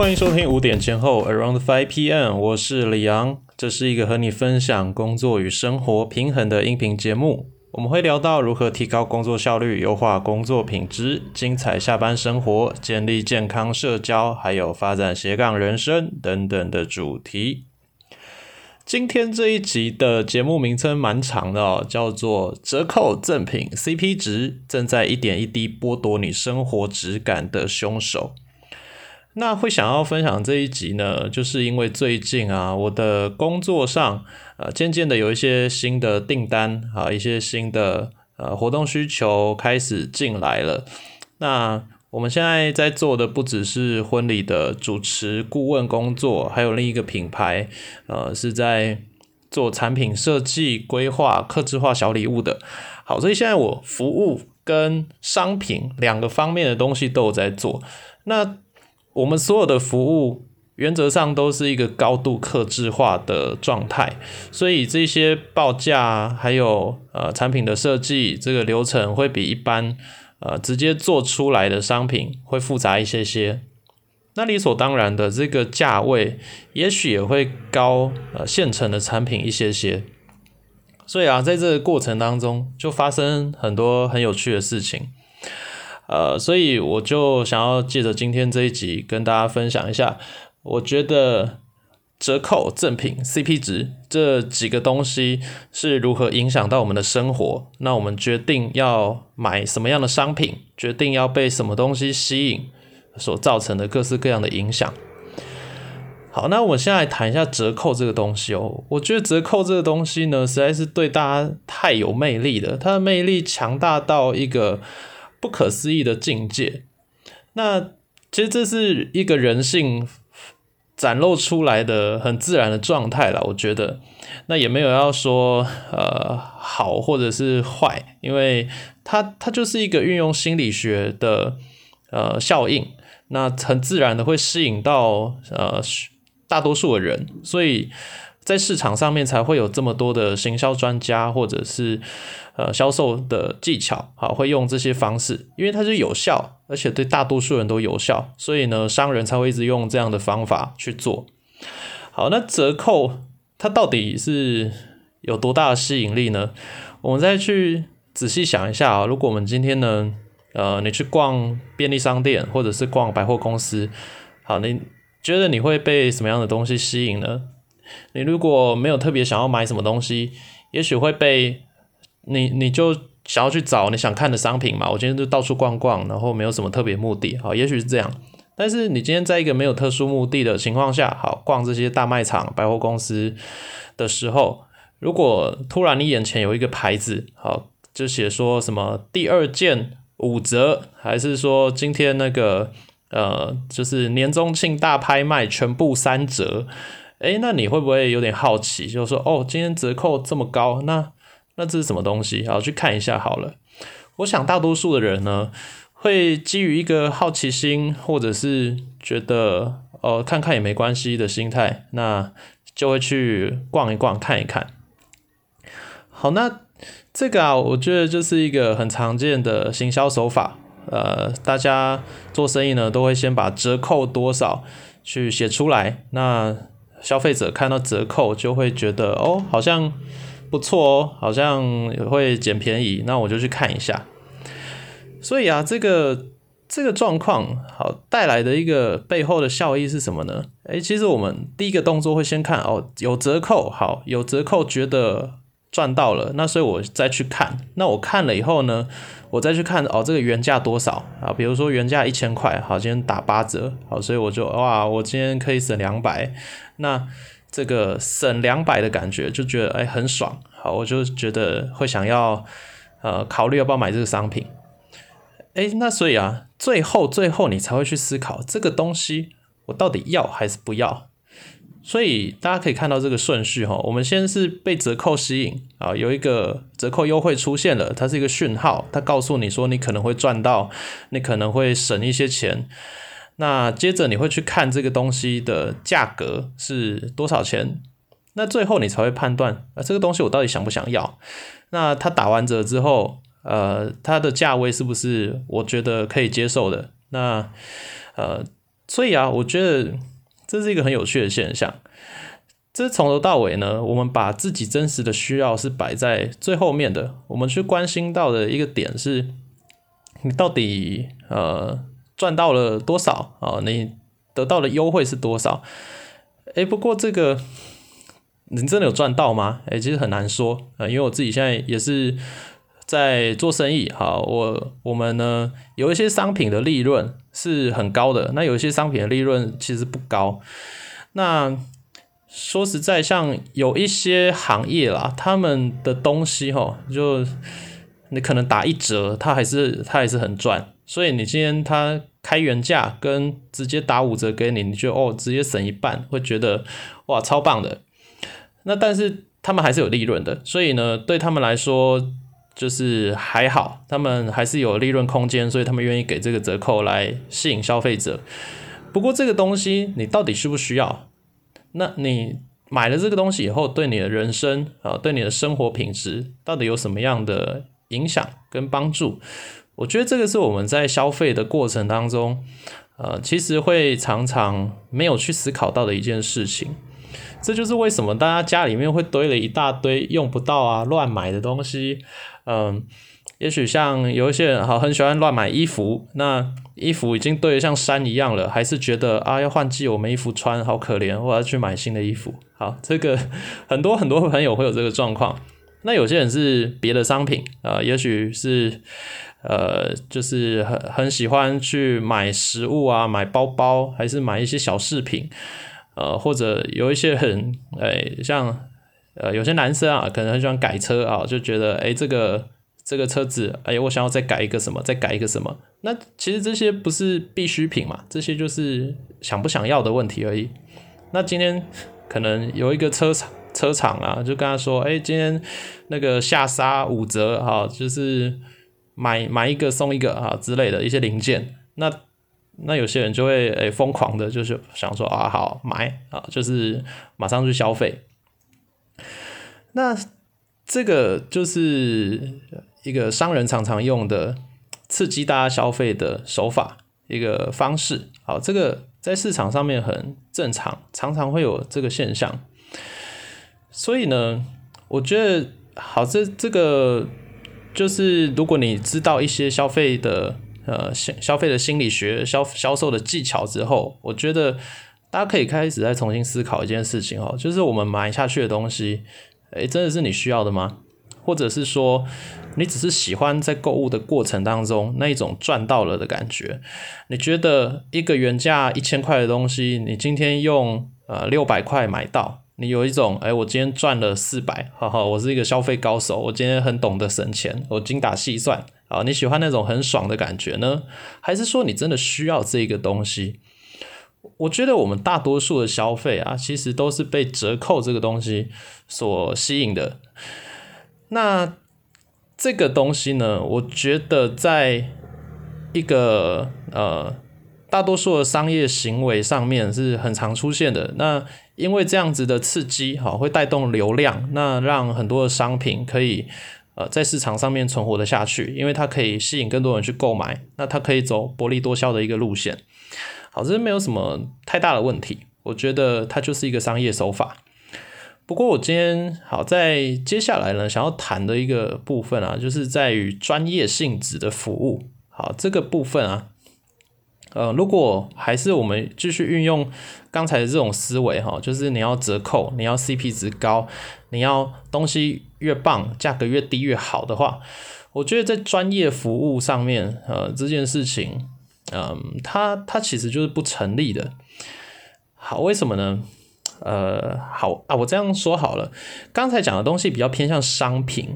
欢迎收听五点前后 Around Five PM，我是李阳，这是一个和你分享工作与生活平衡的音频节目。我们会聊到如何提高工作效率、优化工作品质、精彩下班生活、建立健康社交，还有发展斜杠人生等等的主题。今天这一集的节目名称蛮长的哦，叫做“折扣赠品 CP 值正在一点一滴剥夺你生活质感的凶手”。那会想要分享这一集呢，就是因为最近啊，我的工作上呃，渐渐的有一些新的订单啊，一些新的呃活动需求开始进来了。那我们现在在做的不只是婚礼的主持顾问工作，还有另一个品牌呃是在做产品设计、规划、客制化小礼物的。好，所以现在我服务跟商品两个方面的东西都有在做。那我们所有的服务原则上都是一个高度克制化的状态，所以这些报价还有呃产品的设计这个流程会比一般呃直接做出来的商品会复杂一些些。那理所当然的，这个价位也许也会高呃现成的产品一些些。所以啊，在这个过程当中就发生很多很有趣的事情。呃，所以我就想要借着今天这一集跟大家分享一下，我觉得折扣、赠品、CP 值这几个东西是如何影响到我们的生活。那我们决定要买什么样的商品，决定要被什么东西吸引，所造成的各式各样的影响。好，那我现在谈一下折扣这个东西哦。我觉得折扣这个东西呢，实在是对大家太有魅力了，它的魅力强大到一个。不可思议的境界，那其实这是一个人性展露出来的很自然的状态了。我觉得，那也没有要说呃好或者是坏，因为它它就是一个运用心理学的呃效应，那很自然的会吸引到呃大多数的人，所以。在市场上面才会有这么多的行销专家，或者是呃销售的技巧，好会用这些方式，因为它是有效，而且对大多数人都有效，所以呢，商人才会一直用这样的方法去做。好，那折扣它到底是有多大的吸引力呢？我们再去仔细想一下啊，如果我们今天呢，呃，你去逛便利商店或者是逛百货公司，好，你觉得你会被什么样的东西吸引呢？你如果没有特别想要买什么东西，也许会被你你就想要去找你想看的商品嘛。我今天就到处逛逛，然后没有什么特别目的，好，也许是这样。但是你今天在一个没有特殊目的的情况下，好逛这些大卖场、百货公司的时候，如果突然你眼前有一个牌子，好，就写说什么第二件五折，还是说今天那个呃，就是年终庆大拍卖全部三折。哎，那你会不会有点好奇？就是说，哦，今天折扣这么高，那那这是什么东西？好，去看一下好了。我想大多数的人呢，会基于一个好奇心，或者是觉得哦，看看也没关系的心态，那就会去逛一逛，看一看。好，那这个啊，我觉得就是一个很常见的行销手法。呃，大家做生意呢，都会先把折扣多少去写出来。那消费者看到折扣就会觉得哦，好像不错哦，好像会捡便宜，那我就去看一下。所以啊，这个这个状况好带来的一个背后的效益是什么呢？诶，其实我们第一个动作会先看哦，有折扣，好，有折扣，觉得赚到了，那所以我再去看。那我看了以后呢？我再去看哦，这个原价多少啊？比如说原价一千块，好，今天打八折，好，所以我就哇，我今天可以省两百，那这个省两百的感觉就觉得哎很爽，好，我就觉得会想要呃考虑要不要买这个商品，哎，那所以啊，最后最后你才会去思考这个东西我到底要还是不要。所以大家可以看到这个顺序哈，我们先是被折扣吸引啊，有一个折扣优惠出现了，它是一个讯号，它告诉你说你可能会赚到，你可能会省一些钱。那接着你会去看这个东西的价格是多少钱，那最后你才会判断啊这个东西我到底想不想要。那它打完折之后，呃，它的价位是不是我觉得可以接受的？那呃。所以啊，我觉得这是一个很有趣的现象。这从头到尾呢，我们把自己真实的需要是摆在最后面的。我们去关心到的一个点是，你到底呃赚到了多少啊？你得到的优惠是多少？哎，不过这个你真的有赚到吗？哎，其实很难说啊，因为我自己现在也是在做生意。好，我我们呢有一些商品的利润是很高的，那有一些商品的利润其实不高。那说实在，像有一些行业啦，他们的东西哈，就你可能打一折，他还是他还是很赚。所以你今天他开原价跟直接打五折给你，你就哦直接省一半，会觉得哇超棒的。那但是他们还是有利润的，所以呢对他们来说就是还好，他们还是有利润空间，所以他们愿意给这个折扣来吸引消费者。不过这个东西你到底需不需要？那你买了这个东西以后，对你的人生啊，对你的生活品质到底有什么样的影响跟帮助？我觉得这个是我们在消费的过程当中，呃，其实会常常没有去思考到的一件事情。这就是为什么大家家里面会堆了一大堆用不到啊、乱买的东西。嗯，也许像有一些人好很喜欢乱买衣服，那。衣服已经堆得像山一样了，还是觉得啊要换季，我没衣服穿，好可怜，我要去买新的衣服。好，这个很多很多朋友会有这个状况。那有些人是别的商品啊，也许是呃，就是很很喜欢去买食物啊，买包包，还是买一些小饰品，呃，或者有一些很哎，像呃有些男生啊，可能很喜欢改车啊，就觉得哎这个。这个车子，哎，我想要再改一个什么，再改一个什么？那其实这些不是必需品嘛，这些就是想不想要的问题而已。那今天可能有一个车厂车厂啊，就跟他说，哎，今天那个下杀五折，哈，就是买买一个送一个啊之类的一些零件。那那有些人就会诶疯狂的，就是想说啊，好买啊，就是马上去消费。那这个就是。一个商人常常用的刺激大家消费的手法，一个方式。好，这个在市场上面很正常，常常会有这个现象。所以呢，我觉得好，这这个就是如果你知道一些消费的呃消消费的心理学、销销售的技巧之后，我觉得大家可以开始再重新思考一件事情哦，就是我们买下去的东西，诶，真的是你需要的吗？或者是说，你只是喜欢在购物的过程当中那一种赚到了的感觉？你觉得一个原价一千块的东西，你今天用呃六百块买到，你有一种哎，我今天赚了四百，哈哈，我是一个消费高手，我今天很懂得省钱，我精打细算啊。你喜欢那种很爽的感觉呢，还是说你真的需要这个东西？我觉得我们大多数的消费啊，其实都是被折扣这个东西所吸引的。那这个东西呢？我觉得在一个呃大多数的商业行为上面是很常出现的。那因为这样子的刺激，哈，会带动流量，那让很多的商品可以呃在市场上面存活的下去，因为它可以吸引更多人去购买，那它可以走薄利多销的一个路线。好，这没有什么太大的问题，我觉得它就是一个商业手法。不过我今天好在接下来呢，想要谈的一个部分啊，就是在于专业性质的服务。好，这个部分啊，呃，如果还是我们继续运用刚才的这种思维哈，就是你要折扣，你要 CP 值高，你要东西越棒，价格越低越好的话，我觉得在专业服务上面，呃，这件事情，嗯，它它其实就是不成立的。好，为什么呢？呃，好啊，我这样说好了。刚才讲的东西比较偏向商品，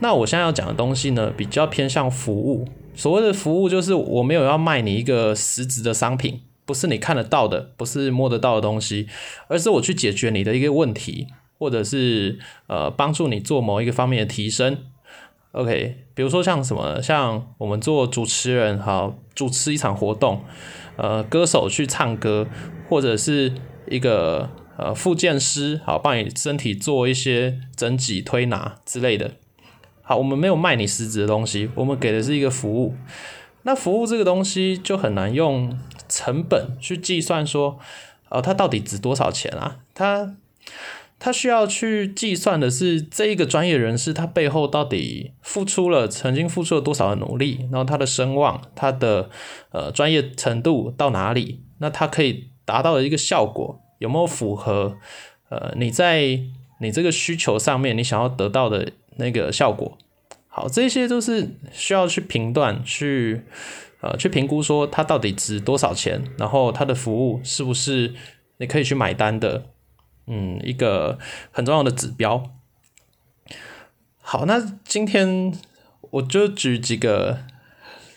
那我现在要讲的东西呢，比较偏向服务。所谓的服务，就是我没有要卖你一个实质的商品，不是你看得到的，不是摸得到的东西，而是我去解决你的一个问题，或者是呃帮助你做某一个方面的提升。OK，比如说像什么，像我们做主持人，好主持一场活动，呃，歌手去唱歌，或者是。一个呃，复健师好，帮你身体做一些整脊推拿之类的。好，我们没有卖你实质的东西，我们给的是一个服务。那服务这个东西就很难用成本去计算说，呃，它到底值多少钱啊？它他需要去计算的是这一个专业人士他背后到底付出了曾经付出了多少的努力，然后他的声望、他的呃专业程度到哪里？那他可以达到的一个效果有没有符合呃你在你这个需求上面你想要得到的那个效果？好，这些都是需要去评断、去呃去评估说它到底值多少钱，然后它的服务是不是你可以去买单的。嗯，一个很重要的指标。好，那今天我就举几个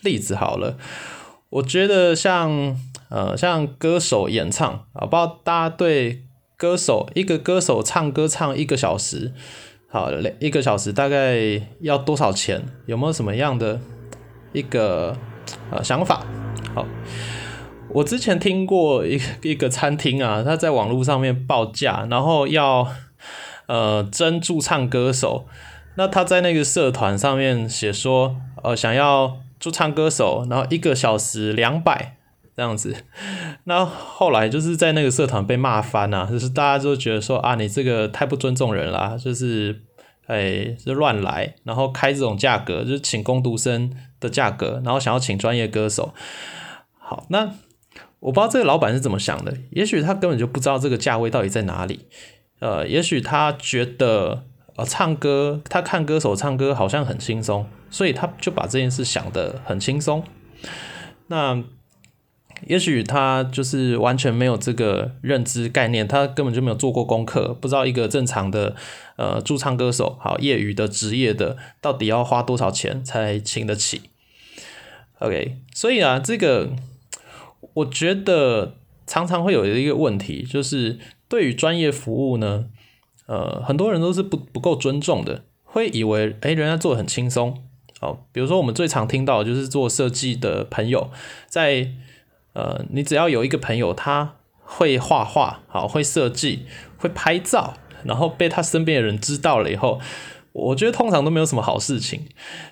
例子好了。我觉得像呃，像歌手演唱啊，不知道大家对歌手一个歌手唱歌唱一个小时，好，一个小时大概要多少钱？有没有什么样的一个呃想法？好。我之前听过一一个餐厅啊，他在网络上面报价，然后要呃争驻唱歌手。那他在那个社团上面写说，呃想要驻唱歌手，然后一个小时两百这样子。那后来就是在那个社团被骂翻啊，就是大家都觉得说啊，你这个太不尊重人了，就是哎就乱来，然后开这种价格，就是请工读生的价格，然后想要请专业歌手。好，那。我不知道这个老板是怎么想的，也许他根本就不知道这个价位到底在哪里，呃，也许他觉得呃唱歌，他看歌手唱歌好像很轻松，所以他就把这件事想得很轻松。那也许他就是完全没有这个认知概念，他根本就没有做过功课，不知道一个正常的呃驻唱歌手，好业余的职业的，到底要花多少钱才请得起？OK，所以啊，这个。我觉得常常会有一个问题，就是对于专业服务呢，呃，很多人都是不不够尊重的，会以为哎，人家做的很轻松。好，比如说我们最常听到就是做设计的朋友，在呃，你只要有一个朋友他会画画，好会设计，会拍照，然后被他身边的人知道了以后，我觉得通常都没有什么好事情。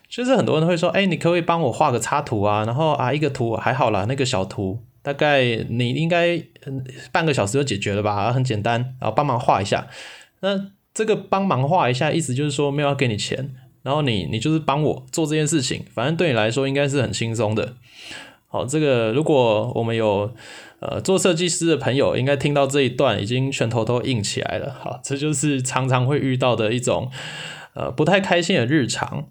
就是很多人会说，哎，你可不可以帮我画个插图啊？然后啊，一个图还好啦，那个小图。大概你应该半个小时就解决了吧，很简单，然后帮忙画一下。那这个帮忙画一下，意思就是说没有要给你钱，然后你你就是帮我做这件事情，反正对你来说应该是很轻松的。好，这个如果我们有呃做设计师的朋友，应该听到这一段已经拳头都硬起来了。好，这就是常常会遇到的一种呃不太开心的日常。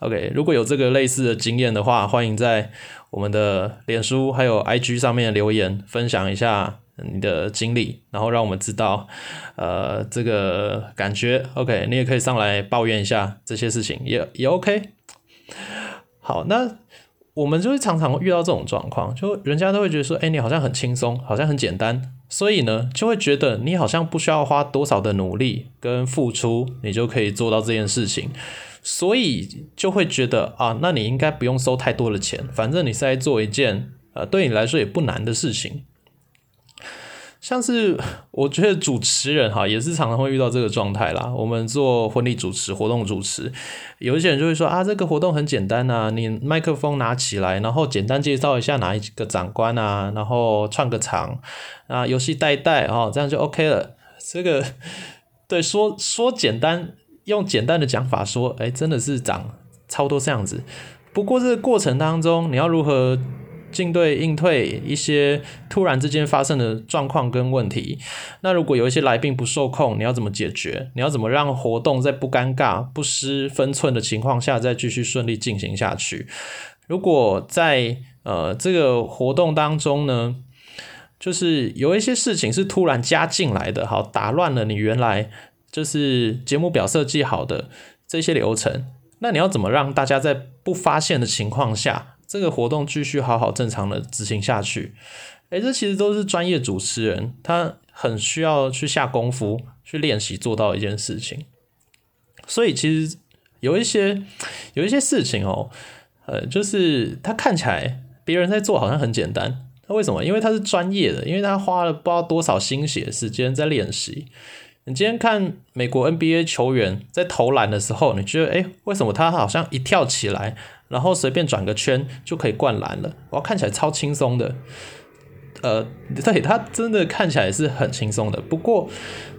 OK，如果有这个类似的经验的话，欢迎在我们的脸书还有 IG 上面留言分享一下你的经历，然后让我们知道，呃，这个感觉。OK，你也可以上来抱怨一下这些事情，也也 OK。好，那我们就会常常遇到这种状况，就人家都会觉得说，哎，你好像很轻松，好像很简单，所以呢，就会觉得你好像不需要花多少的努力跟付出，你就可以做到这件事情。所以就会觉得啊，那你应该不用收太多的钱，反正你是在做一件呃对你来说也不难的事情。像是我觉得主持人哈也是常常会遇到这个状态啦。我们做婚礼主持、活动主持，有一些人就会说啊，这个活动很简单呐，你麦克风拿起来，然后简单介绍一下哪一个长官啊，然后串个场啊，游戏带带哦，这样就 OK 了。这个对说说简单。用简单的讲法说，哎，真的是长差不多这样子。不过这个过程当中，你要如何进对应退一些突然之间发生的状况跟问题？那如果有一些来宾不受控，你要怎么解决？你要怎么让活动在不尴尬、不失分寸的情况下再继续顺利进行下去？如果在呃这个活动当中呢，就是有一些事情是突然加进来的，好打乱了你原来。就是节目表设计好的这些流程，那你要怎么让大家在不发现的情况下，这个活动继续好好正常的执行下去？诶，这其实都是专业主持人他很需要去下功夫去练习做到一件事情。所以其实有一些有一些事情哦，呃，就是他看起来别人在做好像很简单，那为什么？因为他是专业的，因为他花了不知道多少心血时间在练习。你今天看美国 NBA 球员在投篮的时候，你觉得哎，为什么他好像一跳起来，然后随便转个圈就可以灌篮了？我看起来超轻松的。呃，对他真的看起来是很轻松的。不过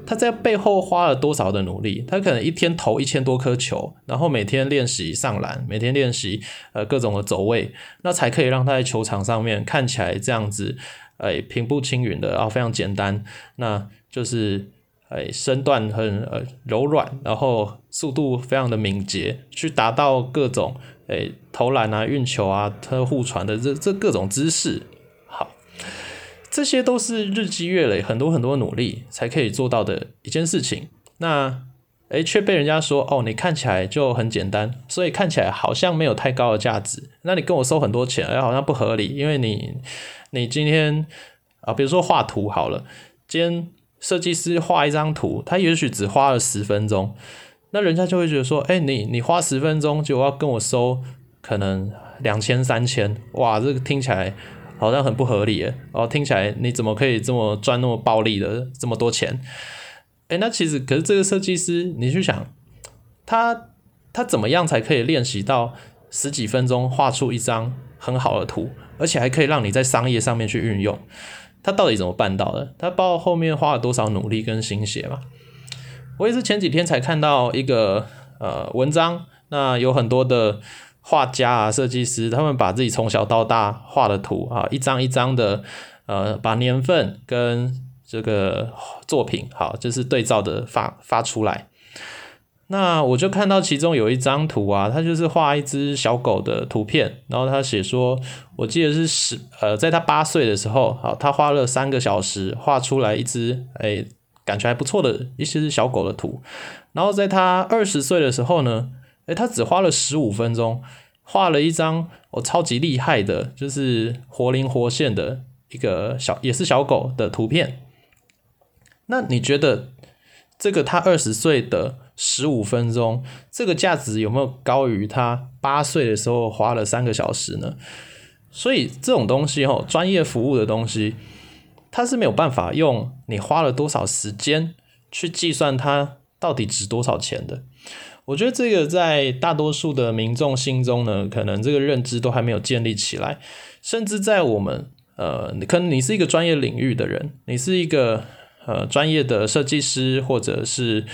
他在背后花了多少的努力？他可能一天投一千多颗球，然后每天练习上篮，每天练习呃各种的走位，那才可以让他在球场上面看起来这样子，哎平步青云的，然后非常简单，那就是哎身段很呃柔软，然后速度非常的敏捷，去达到各种哎投篮啊、运球啊、特互传的这这各种姿势。好这些都是日积月累、很多很多努力才可以做到的一件事情。那诶，却被人家说哦，你看起来就很简单，所以看起来好像没有太高的价值。那你跟我收很多钱，哎，好像不合理，因为你你今天啊，比如说画图好了，今天设计师画一张图，他也许只花了十分钟，那人家就会觉得说，哎，你你花十分钟就要跟我收可能两千三千，哇，这个听起来。好像很不合理，哦，听起来你怎么可以这么赚那么暴利的这么多钱？哎，那其实可是这个设计师，你去想，他他怎么样才可以练习到十几分钟画出一张很好的图，而且还可以让你在商业上面去运用？他到底怎么办到的？他包括后面花了多少努力跟心血嘛？我也是前几天才看到一个呃文章，那有很多的。画家啊，设计师，他们把自己从小到大画的图啊，一张一张的，呃，把年份跟这个作品好，就是对照的发发出来。那我就看到其中有一张图啊，他就是画一只小狗的图片，然后他写说，我记得是十呃，在他八岁的时候，好，他花了三个小时画出来一只哎，感觉还不错的一只小狗的图，然后在他二十岁的时候呢。哎，他只花了十五分钟，画了一张我超级厉害的，就是活灵活现的一个小也是小狗的图片。那你觉得这个他二十岁的十五分钟，这个价值有没有高于他八岁的时候花了三个小时呢？所以这种东西哦，专业服务的东西，它是没有办法用你花了多少时间去计算它到底值多少钱的。我觉得这个在大多数的民众心中呢，可能这个认知都还没有建立起来，甚至在我们呃，可能你是一个专业领域的人，你是一个呃专业的设计师，或者是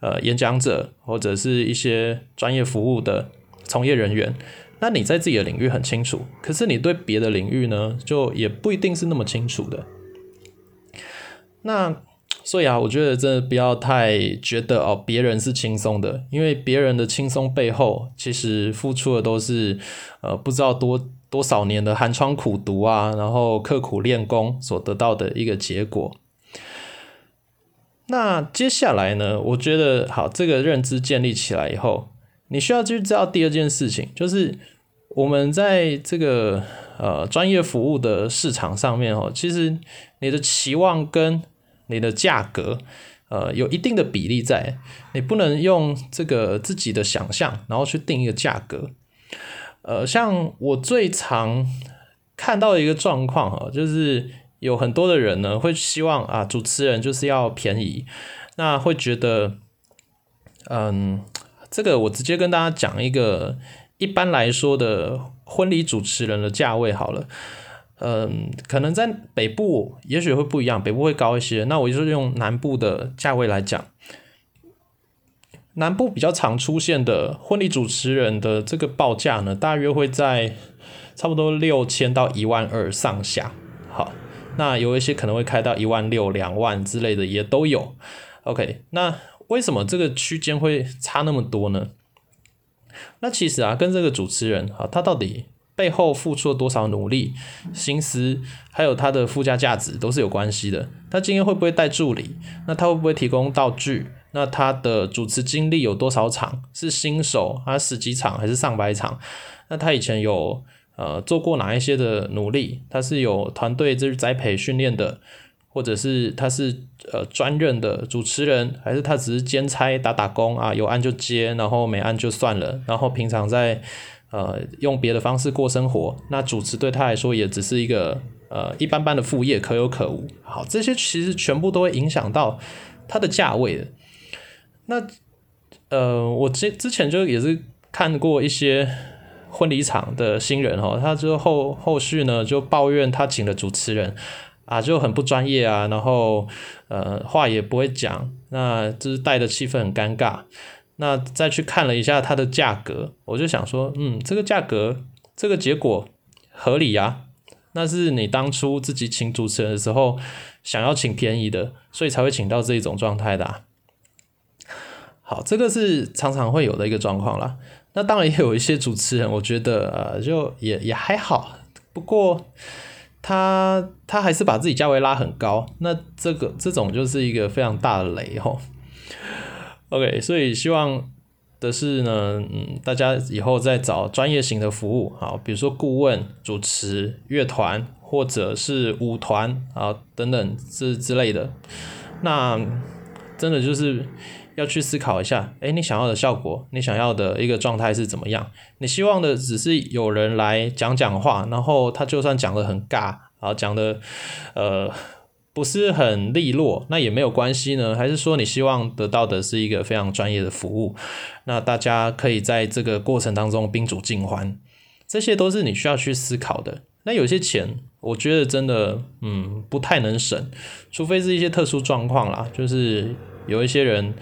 呃演讲者，或者是一些专业服务的从业人员，那你在自己的领域很清楚，可是你对别的领域呢，就也不一定是那么清楚的。那。所以啊，我觉得真的不要太觉得哦，别人是轻松的，因为别人的轻松背后，其实付出的都是呃不知道多多少年的寒窗苦读啊，然后刻苦练功所得到的一个结果。那接下来呢，我觉得好，这个认知建立起来以后，你需要去知道第二件事情，就是我们在这个呃专业服务的市场上面哦，其实你的期望跟你的价格，呃，有一定的比例在，你不能用这个自己的想象，然后去定一个价格。呃，像我最常看到的一个状况哈，就是有很多的人呢会希望啊，主持人就是要便宜，那会觉得，嗯，这个我直接跟大家讲一个一般来说的婚礼主持人的价位好了。嗯，可能在北部也许会不一样，北部会高一些。那我就是用南部的价位来讲，南部比较常出现的婚礼主持人的这个报价呢，大约会在差不多六千到一万二上下。好，那有一些可能会开到一万六、两万之类的也都有。OK，那为什么这个区间会差那么多呢？那其实啊，跟这个主持人啊，他到底。背后付出了多少努力、心思，还有他的附加价值都是有关系的。他今天会不会带助理？那他会不会提供道具？那他的主持经历有多少场？是新手，还是十几场，还是上百场？那他以前有呃做过哪一些的努力？他是有团队就是栽培训练的，或者是他是呃专任的主持人，还是他只是兼差打打工啊？有案就接，然后没案就算了。然后平常在。呃，用别的方式过生活，那主持对他来说也只是一个呃一般般的副业，可有可无。好，这些其实全部都会影响到他的价位的。那呃，我之之前就也是看过一些婚礼场的新人哦，他之后后续呢就抱怨他请的主持人啊就很不专业啊，然后呃话也不会讲，那就是带的气氛很尴尬。那再去看了一下它的价格，我就想说，嗯，这个价格这个结果合理呀。那是你当初自己请主持人的时候想要请便宜的，所以才会请到这一种状态的。好，这个是常常会有的一个状况啦。那当然也有一些主持人，我觉得呃，就也也还好。不过他他还是把自己价位拉很高，那这个这种就是一个非常大的雷吼。OK，所以希望的是呢，嗯，大家以后再找专业型的服务，好，比如说顾问、主持、乐团或者是舞团啊等等之之类的，那真的就是。要去思考一下，哎，你想要的效果，你想要的一个状态是怎么样？你希望的只是有人来讲讲话，然后他就算讲的很尬，啊，讲的呃不是很利落，那也没有关系呢？还是说你希望得到的是一个非常专业的服务？那大家可以在这个过程当中宾主尽欢，这些都是你需要去思考的。那有些钱，我觉得真的，嗯，不太能省，除非是一些特殊状况啦，就是。有一些人，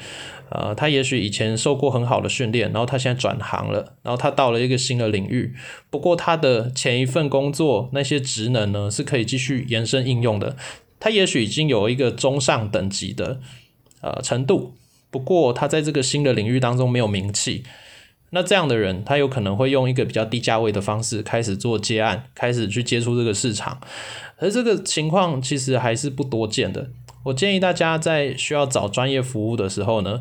呃，他也许以前受过很好的训练，然后他现在转行了，然后他到了一个新的领域。不过他的前一份工作那些职能呢，是可以继续延伸应用的。他也许已经有一个中上等级的呃程度，不过他在这个新的领域当中没有名气。那这样的人，他有可能会用一个比较低价位的方式开始做接案，开始去接触这个市场。而这个情况其实还是不多见的。我建议大家在需要找专业服务的时候呢，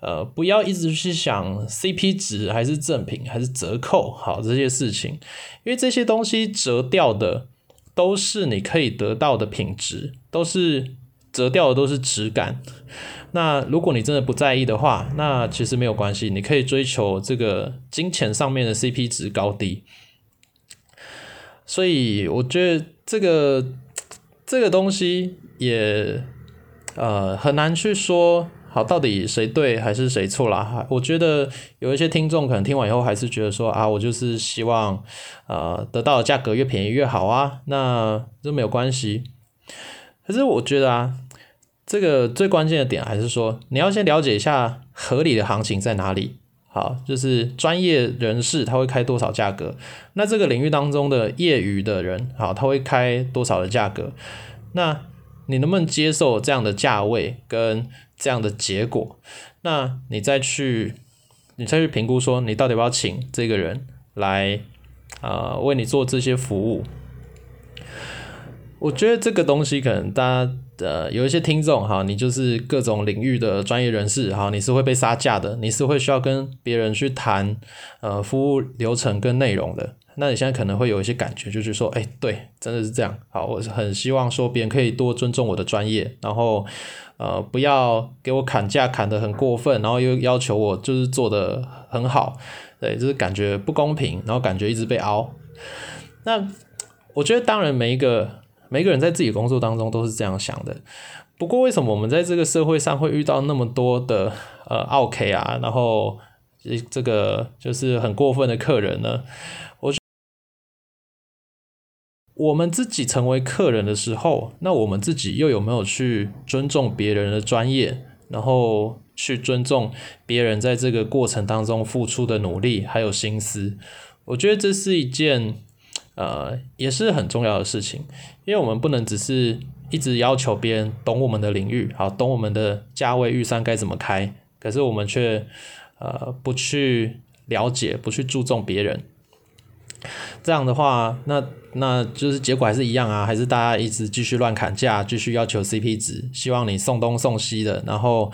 呃，不要一直去想 CP 值还是赠品还是折扣，好这些事情，因为这些东西折掉的都是你可以得到的品质，都是折掉的都是质感。那如果你真的不在意的话，那其实没有关系，你可以追求这个金钱上面的 CP 值高低。所以我觉得这个这个东西。也呃很难去说好到底谁对还是谁错啦。我觉得有一些听众可能听完以后还是觉得说啊，我就是希望呃得到的价格越便宜越好啊，那这没有关系。可是我觉得啊，这个最关键的点还是说你要先了解一下合理的行情在哪里。好，就是专业人士他会开多少价格，那这个领域当中的业余的人好，他会开多少的价格，那。你能不能接受这样的价位跟这样的结果？那你再去，你再去评估说，你到底要不要请这个人来，呃，为你做这些服务？我觉得这个东西可能大家呃有一些听众哈，你就是各种领域的专业人士哈，你是会被杀价的，你是会需要跟别人去谈呃服务流程跟内容的。那你现在可能会有一些感觉，就是说，哎，对，真的是这样。好，我是很希望说别人可以多尊重我的专业，然后，呃，不要给我砍价砍得很过分，然后又要求我就是做的很好，对，就是感觉不公平，然后感觉一直被凹。那我觉得，当然每一个每个人在自己工作当中都是这样想的。不过，为什么我们在这个社会上会遇到那么多的呃，OK 啊，然后这个就是很过分的客人呢？我我们自己成为客人的时候，那我们自己又有没有去尊重别人的专业，然后去尊重别人在这个过程当中付出的努力还有心思？我觉得这是一件呃也是很重要的事情，因为我们不能只是一直要求别人懂我们的领域，好懂我们的价位预算该怎么开，可是我们却呃不去了解，不去注重别人。这样的话，那那就是结果还是一样啊，还是大家一直继续乱砍价，继续要求 CP 值，希望你送东送西的，然后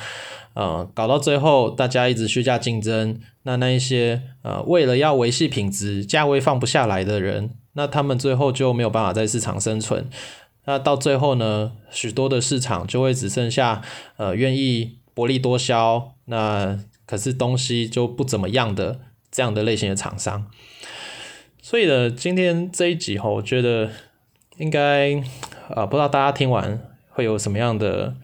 呃搞到最后大家一直虚价竞争，那那一些呃为了要维系品质，价位放不下来的人，那他们最后就没有办法在市场生存，那到最后呢，许多的市场就会只剩下呃愿意薄利多销，那可是东西就不怎么样的这样的类型的厂商。所以呢，今天这一集哈，我觉得应该呃，不知道大家听完会有什么样的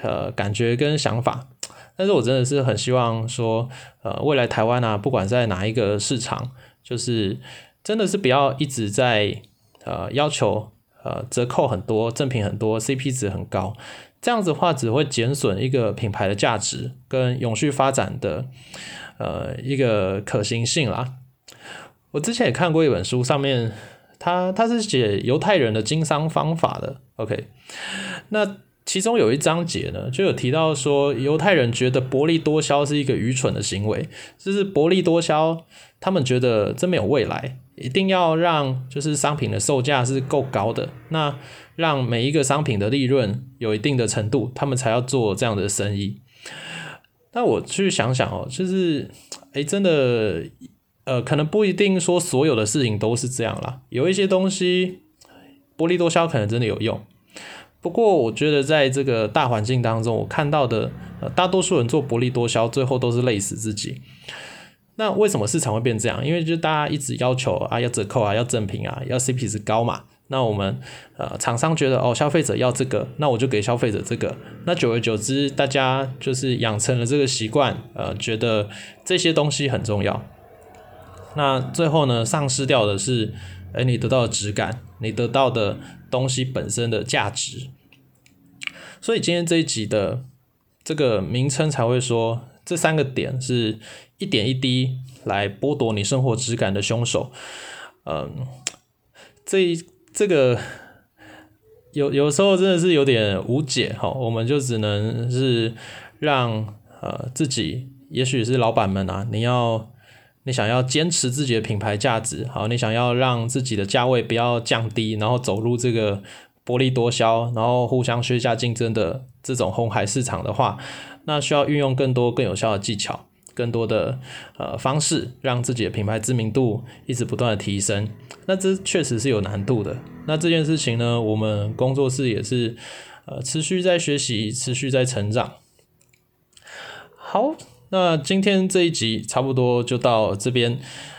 呃感觉跟想法。但是我真的是很希望说，呃，未来台湾啊，不管在哪一个市场，就是真的是不要一直在呃要求呃折扣很多，赠品很多，CP 值很高。这样子的话，只会减损一个品牌的价值跟永续发展的呃一个可行性啦。我之前也看过一本书，上面他他是写犹太人的经商方法的。OK，那其中有一章节呢，就有提到说，犹太人觉得薄利多销是一个愚蠢的行为，就是薄利多销，他们觉得这没有未来，一定要让就是商品的售价是够高的，那。让每一个商品的利润有一定的程度，他们才要做这样的生意。那我去想想哦，就是，哎，真的，呃，可能不一定说所有的事情都是这样啦。有一些东西薄利多销可能真的有用。不过，我觉得在这个大环境当中，我看到的，呃，大多数人做薄利多销，最后都是累死自己。那为什么市场会变这样？因为就大家一直要求啊，要折扣啊，要赠品啊，要 CP 值高嘛。那我们呃厂商觉得哦消费者要这个，那我就给消费者这个。那久而久之，大家就是养成了这个习惯，呃，觉得这些东西很重要。那最后呢，丧失掉的是，哎，你得到的质感，你得到的东西本身的价值。所以今天这一集的这个名称才会说，这三个点是一点一滴来剥夺你生活质感的凶手。嗯，这。这个有有时候真的是有点无解哈，我们就只能是让呃自己，也许是老板们啊，你要你想要坚持自己的品牌价值，好，你想要让自己的价位不要降低，然后走入这个薄利多销，然后互相削价竞争的这种红海市场的话，那需要运用更多更有效的技巧。更多的呃方式，让自己的品牌知名度一直不断的提升，那这确实是有难度的。那这件事情呢，我们工作室也是呃持续在学习，持续在成长。好，那今天这一集差不多就到这边。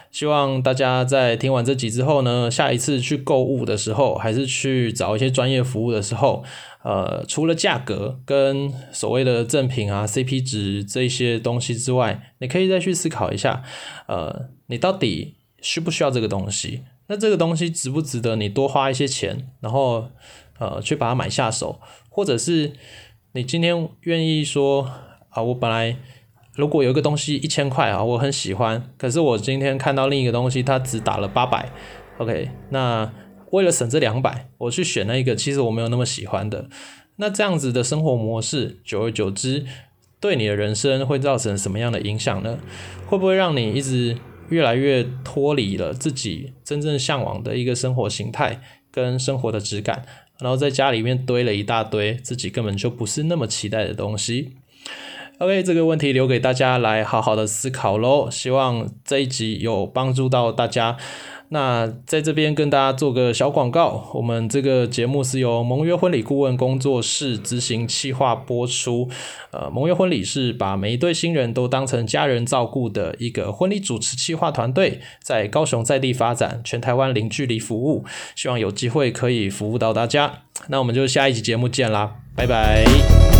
希望大家在听完这集之后呢，下一次去购物的时候，还是去找一些专业服务的时候，呃，除了价格跟所谓的赠品啊、CP 值这些东西之外，你可以再去思考一下，呃，你到底需不需要这个东西？那这个东西值不值得你多花一些钱，然后呃去把它买下手？或者是你今天愿意说啊，我本来。如果有一个东西一千块啊，我很喜欢，可是我今天看到另一个东西，它只打了八百，OK，那为了省这两百，我去选了一个其实我没有那么喜欢的，那这样子的生活模式，久而久之，对你的人生会造成什么样的影响呢？会不会让你一直越来越脱离了自己真正向往的一个生活形态跟生活的质感，然后在家里面堆了一大堆自己根本就不是那么期待的东西？？OK，这个问题留给大家来好好的思考喽。希望这一集有帮助到大家。那在这边跟大家做个小广告，我们这个节目是由盟约婚礼顾问工作室执行企划播出。呃，盟约婚礼是把每一对新人都当成家人照顾的一个婚礼主持企划团队，在高雄在地发展，全台湾零距离服务。希望有机会可以服务到大家。那我们就下一集节目见啦，拜拜。